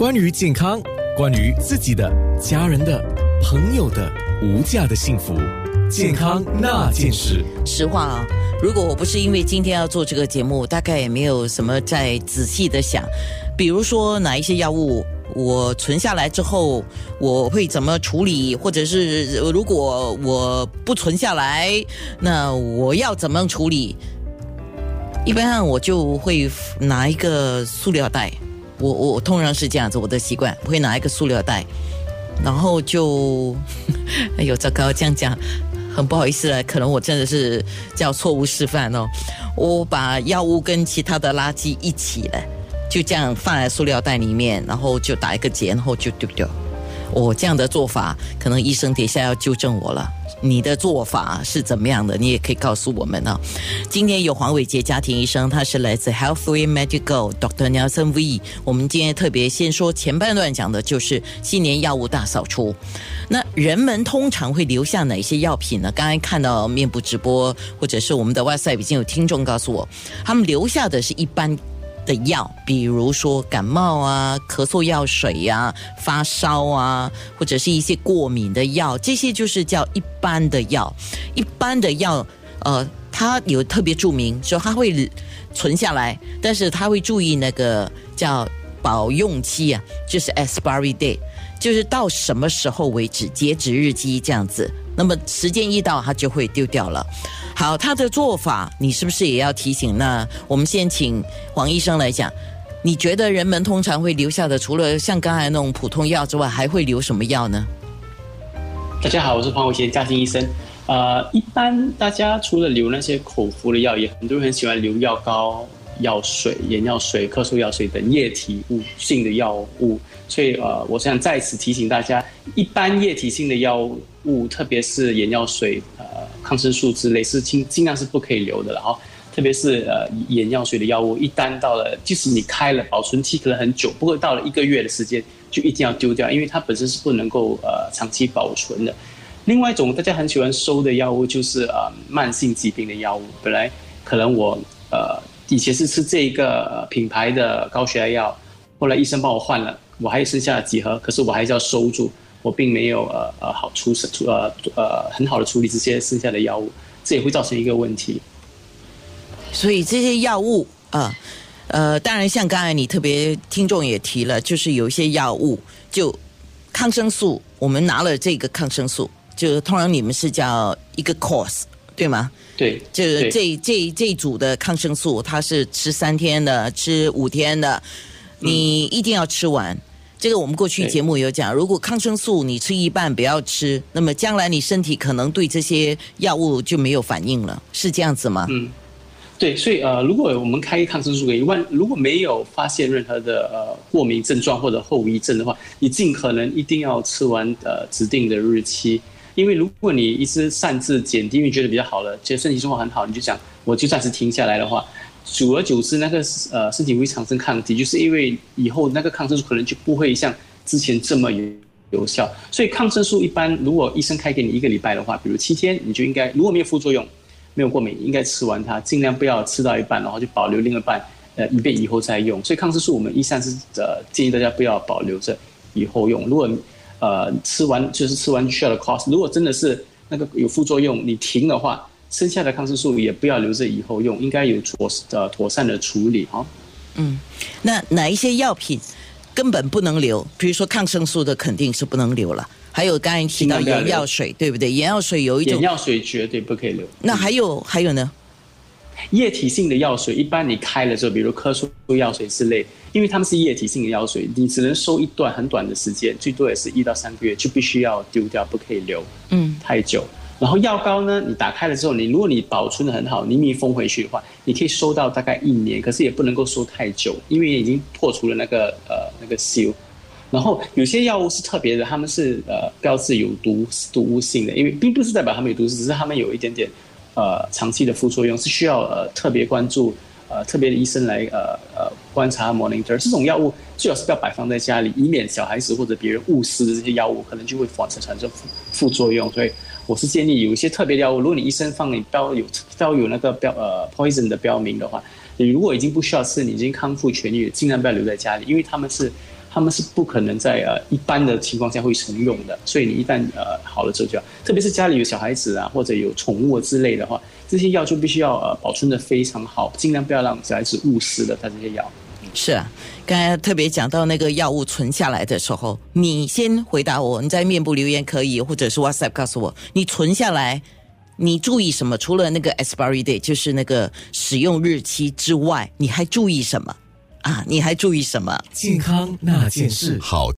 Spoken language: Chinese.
关于健康，关于自己的、家人的、朋友的无价的幸福，健康那件事。实话啊，如果我不是因为今天要做这个节目，大概也没有什么在仔细的想，比如说哪一些药物我存下来之后我会怎么处理，或者是如果我不存下来，那我要怎么处理？一般我就会拿一个塑料袋，我我通常是这样子，我的习惯我会拿一个塑料袋，然后就，哎呦糟糕，这样讲很不好意思了，可能我真的是叫错误示范哦。我把药物跟其他的垃圾一起了，就这样放在塑料袋里面，然后就打一个结，然后就丢掉。我这样的做法，可能医生等一下要纠正我了。你的做法是怎么样的？你也可以告诉我们啊。今天有黄伟杰家庭医生，他是来自 Healthway Medical Doctor Nelson V。我们今天特别先说前半段讲的就是新年药物大扫除。那人们通常会留下哪些药品呢？刚才看到面部直播或者是我们的 WhatsApp 已经有听众告诉我，他们留下的是一般。的药，比如说感冒啊、咳嗽药水呀、发烧啊，或者是一些过敏的药，这些就是叫一般的药。一般的药，呃，它有特别注明说它会存下来，但是它会注意那个叫保用期啊，就是 expiry date，就是到什么时候为止，截止日期这样子。那么时间一到，它就会丢掉了。好，他的做法，你是不是也要提醒？那我们先请黄医生来讲。你觉得人们通常会留下的，除了像刚才那种普通药之外，还会留什么药呢？大家好，我是黄伟贤，家庭医生。呃，一般大家除了留那些口服的药，也很多人很喜欢留药膏、药水、眼药水、咳嗽药水等液体物性的药物。所以呃，我想再次提醒大家，一般液体性的药物，特别是眼药水、呃抗生素之类，是尽尽量是不可以留的了哈。特别是呃眼药水的药物，一旦到了，即使你开了，保存期可能很久，不过到了一个月的时间，就一定要丢掉，因为它本身是不能够呃长期保存的。另外一种大家很喜欢收的药物，就是呃慢性疾病的药物。本来可能我呃以前是吃这一个品牌的高血压药，后来医生帮我换了。我还剩下几盒，可是我还是要收住，我并没有呃呃好处处呃呃很好的处理这些剩下的药物，这也会造成一个问题。所以这些药物啊，呃，当然像刚才你特别听众也提了，就是有一些药物就抗生素，我们拿了这个抗生素，就通常你们是叫一个 course 对吗？对，就是这这这组的抗生素，它是吃三天的，吃五天的，你一定要吃完。这个我们过去节目有讲，如果抗生素你吃一半不要吃，那么将来你身体可能对这些药物就没有反应了，是这样子吗？嗯，对，所以呃，如果我们开抗生素给一万，如果没有发现任何的呃过敏症状或者后遗症的话，你尽可能一定要吃完呃指定的日期，因为如果你一直擅自减低，因为觉得比较好了，其实身体状况很好，你就想我就暂时停下来的话。久而久之，那个呃身体会产生抗体，就是因为以后那个抗生素可能就不会像之前这么有有效。所以抗生素一般，如果医生开给你一个礼拜的话，比如七天，你就应该如果没有副作用、没有过敏，应该吃完它，尽量不要吃到一半，然后就保留另一半，呃，以便以后再用。所以抗生素我们一向是呃建议大家不要保留着以后用。如果呃吃完就是吃完需要的 cost，如果真的是那个有副作用，你停的话。剩下的抗生素也不要留着以后用，应该有妥呃妥善的处理哈。嗯，那哪一些药品根本不能留？比如说抗生素的肯定是不能留了。还有刚才提到眼药水，对不对？眼药水有一种眼药水绝对不可以留。那还有还有呢？液体性的药水，一般你开了之后，比如咳嗽药水之类，因为它们是液体性的药水，你只能收一段很短的时间，最多也是一到三个月，就必须要丢掉，不可以留。嗯，太久。然后药膏呢，你打开了之后，你如果你保存的很好，你密封回去的话，你可以收到大概一年，可是也不能够收太久，因为已经破除了那个呃那个 seal。然后有些药物是特别的，他们是呃标志有毒毒性的，因为并不是代表他们有毒，只是他们有一点点呃长期的副作用，是需要呃特别关注呃特别的医生来呃呃观察 monitor。这种药物最好是不要摆放在家里，以免小孩子或者别人误食的这些药物，可能就会反产生副副作用，所以。我是建议有一些特别药物，如果你医生放你标有标有那个标呃 poison 的标明的话，你如果已经不需要吃，你已经康复痊愈，尽量不要留在家里，因为他们是他们是不可能在呃一般的情况下会重用的。所以你一旦呃好了之后就要，特别是家里有小孩子啊，或者有宠物之类的话，这些药就必须要呃保存的非常好，尽量不要让小孩子误食了它这些药。是啊，刚才特别讲到那个药物存下来的时候，你先回答我，你在面部留言可以，或者是 WhatsApp 告诉我，你存下来，你注意什么？除了那个 expiry date，就是那个使用日期之外，你还注意什么？啊，你还注意什么？健康那件事，好。